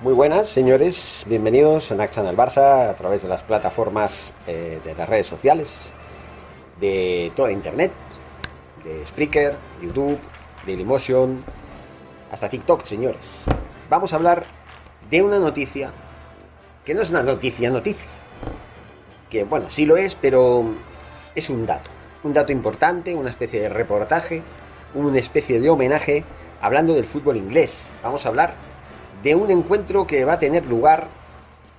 Muy buenas, señores. Bienvenidos a Naxan al Barça a través de las plataformas eh, de las redes sociales, de toda Internet, de Spreaker, YouTube, Dailymotion, hasta TikTok, señores. Vamos a hablar de una noticia que no es una noticia, noticia. Que bueno, sí lo es, pero es un dato. Un dato importante, una especie de reportaje, una especie de homenaje hablando del fútbol inglés. Vamos a hablar de un encuentro que va a tener lugar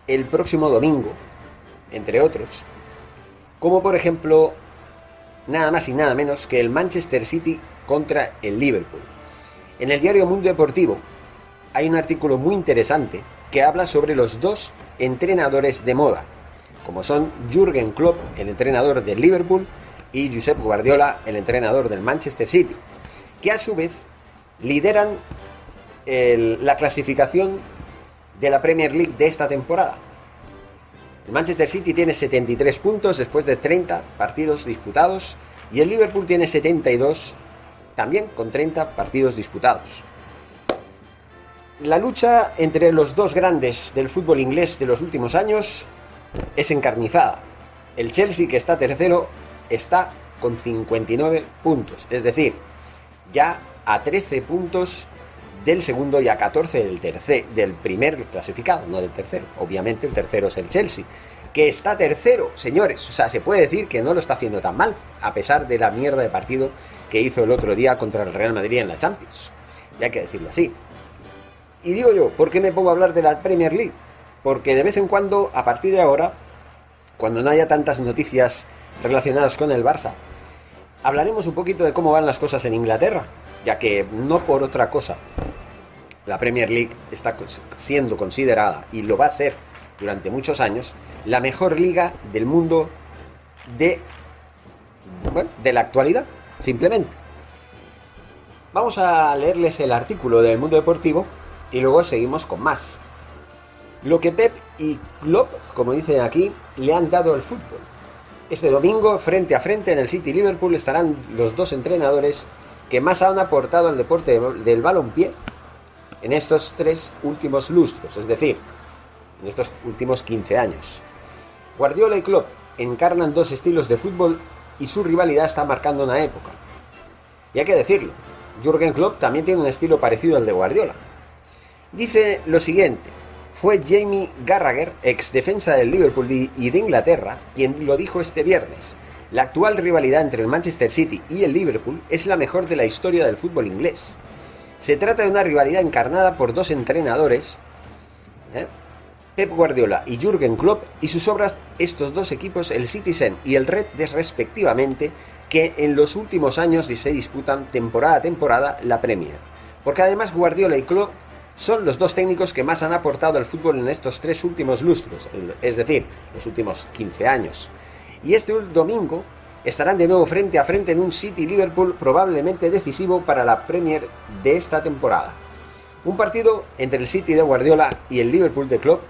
el próximo domingo, entre otros, como por ejemplo nada más y nada menos que el Manchester City contra el Liverpool. En el diario Mundo Deportivo hay un artículo muy interesante que habla sobre los dos entrenadores de moda, como son Jürgen Klopp, el entrenador del Liverpool, y Josep Guardiola, el entrenador del Manchester City, que a su vez lideran la clasificación de la Premier League de esta temporada. El Manchester City tiene 73 puntos después de 30 partidos disputados y el Liverpool tiene 72 también con 30 partidos disputados. La lucha entre los dos grandes del fútbol inglés de los últimos años es encarnizada. El Chelsea, que está tercero, está con 59 puntos, es decir, ya a 13 puntos del segundo y a 14 del tercer, del primer clasificado, no del tercero. Obviamente el tercero es el Chelsea, que está tercero, señores. O sea, se puede decir que no lo está haciendo tan mal, a pesar de la mierda de partido que hizo el otro día contra el Real Madrid en la Champions. Y hay que decirlo así. Y digo yo, ¿por qué me pongo a hablar de la Premier League? Porque de vez en cuando, a partir de ahora, cuando no haya tantas noticias relacionadas con el Barça, hablaremos un poquito de cómo van las cosas en Inglaterra, ya que no por otra cosa, la Premier League está siendo considerada, y lo va a ser durante muchos años, la mejor liga del mundo de, de la actualidad, simplemente. Vamos a leerles el artículo del mundo deportivo y luego seguimos con más. Lo que Pep y Klopp, como dicen aquí, le han dado al fútbol. Este domingo, frente a frente en el City Liverpool, estarán los dos entrenadores que más han aportado al deporte del balonpié en estos tres últimos lustros, es decir, en estos últimos 15 años. Guardiola y Klopp encarnan dos estilos de fútbol y su rivalidad está marcando una época. Y hay que decirlo, Jürgen Klopp también tiene un estilo parecido al de Guardiola. Dice lo siguiente, fue Jamie Garrager, ex defensa del Liverpool y de Inglaterra, quien lo dijo este viernes. La actual rivalidad entre el Manchester City y el Liverpool es la mejor de la historia del fútbol inglés. Se trata de una rivalidad encarnada por dos entrenadores, ¿eh? Pep Guardiola y Jürgen Klopp, y sus obras, estos dos equipos, el Citizen y el Red, respectivamente, que en los últimos años se disputan temporada a temporada la Premier. Porque además Guardiola y Klopp son los dos técnicos que más han aportado al fútbol en estos tres últimos lustros, es decir, los últimos 15 años. Y este domingo estarán de nuevo frente a frente en un City Liverpool probablemente decisivo para la Premier de esta temporada. Un partido entre el City de Guardiola y el Liverpool de Klopp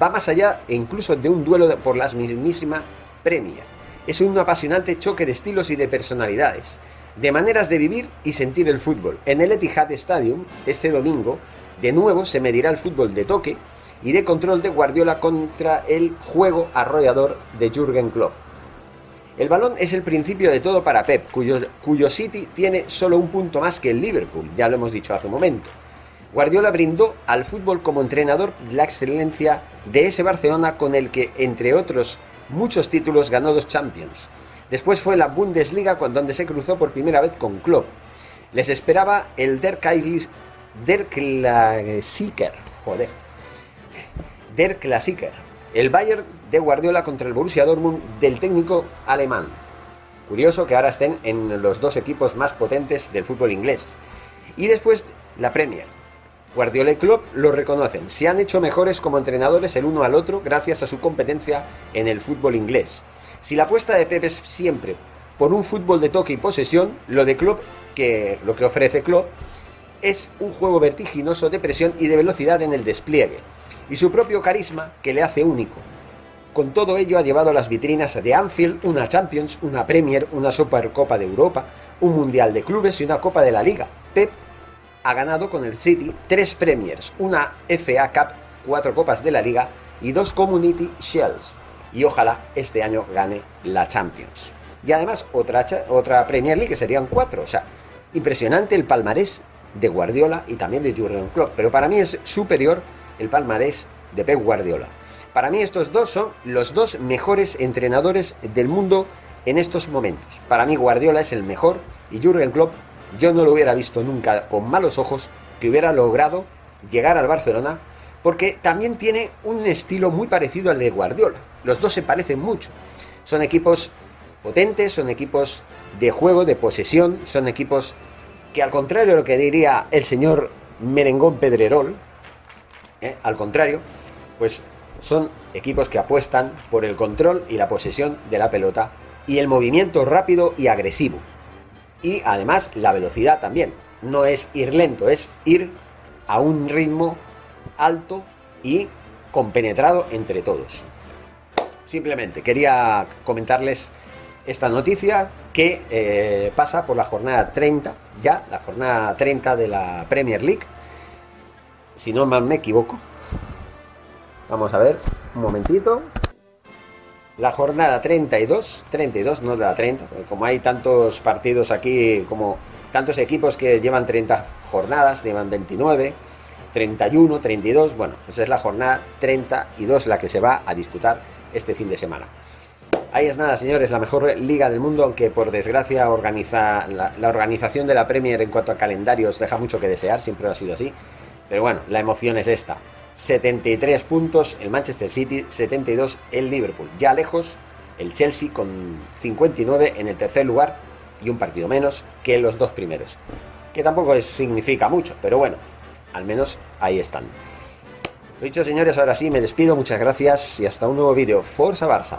va más allá e incluso de un duelo por la mismísima Premier. Es un apasionante choque de estilos y de personalidades, de maneras de vivir y sentir el fútbol. En el Etihad Stadium, este domingo, de nuevo se medirá el fútbol de toque y de control de Guardiola contra el juego arrollador de Jürgen Klopp. El balón es el principio de todo para Pep, cuyo, City tiene solo un punto más que el Liverpool, ya lo hemos dicho hace un momento. Guardiola brindó al fútbol como entrenador la excelencia de ese Barcelona con el que, entre otros muchos títulos, ganó dos Champions. Después fue la Bundesliga donde se cruzó por primera vez con Klopp. Les esperaba el Der Der Klassiker. Joder. Der Klassiker. El Bayern de Guardiola contra el Borussia Dortmund del técnico alemán. Curioso que ahora estén en los dos equipos más potentes del fútbol inglés. Y después la Premier. Guardiola y Klopp lo reconocen. Se han hecho mejores como entrenadores el uno al otro gracias a su competencia en el fútbol inglés. Si la apuesta de Pep es siempre por un fútbol de toque y posesión, lo de Klopp, que lo que ofrece Klopp, es un juego vertiginoso de presión y de velocidad en el despliegue, y su propio carisma que le hace único. Con todo ello ha llevado las vitrinas de Anfield una Champions, una Premier, una Supercopa de Europa, un Mundial de Clubes y una Copa de la Liga. Pep ha ganado con el City tres Premiers, una FA Cup, cuatro Copas de la Liga y dos Community Shells. Y ojalá este año gane la Champions. Y además otra, otra Premier League que serían cuatro. O sea, impresionante el palmarés de Guardiola y también de Jurgen Klopp. Pero para mí es superior el palmarés de Pep Guardiola. Para mí estos dos son los dos mejores entrenadores del mundo en estos momentos. Para mí Guardiola es el mejor y Jurgen Klopp yo no lo hubiera visto nunca con malos ojos que hubiera logrado llegar al Barcelona porque también tiene un estilo muy parecido al de Guardiola. Los dos se parecen mucho. Son equipos potentes, son equipos de juego, de posesión, son equipos que al contrario de lo que diría el señor Merengón Pedrerol, ¿eh? al contrario, pues son equipos que apuestan por el control y la posesión de la pelota y el movimiento rápido y agresivo. Y además la velocidad también. No es ir lento, es ir a un ritmo alto y compenetrado entre todos. Simplemente quería comentarles esta noticia que eh, pasa por la jornada 30, ya, la jornada 30 de la Premier League. Si no me equivoco. Vamos a ver, un momentito. La jornada 32, 32, no de la 30, como hay tantos partidos aquí, como tantos equipos que llevan 30 jornadas, llevan 29, 31, 32, bueno, pues es la jornada 32 la que se va a disputar este fin de semana. Ahí es nada, señores, la mejor liga del mundo, aunque por desgracia organiza, la, la, organización de la Premier en cuanto a calendarios deja mucho que desear, siempre ha sido así. Pero bueno, la emoción es esta. 73 puntos el Manchester City, 72 el Liverpool. Ya lejos el Chelsea con 59 en el tercer lugar y un partido menos que los dos primeros. Que tampoco significa mucho, pero bueno, al menos ahí están. Lo dicho señores, ahora sí me despido, muchas gracias y hasta un nuevo vídeo. Forza Barça.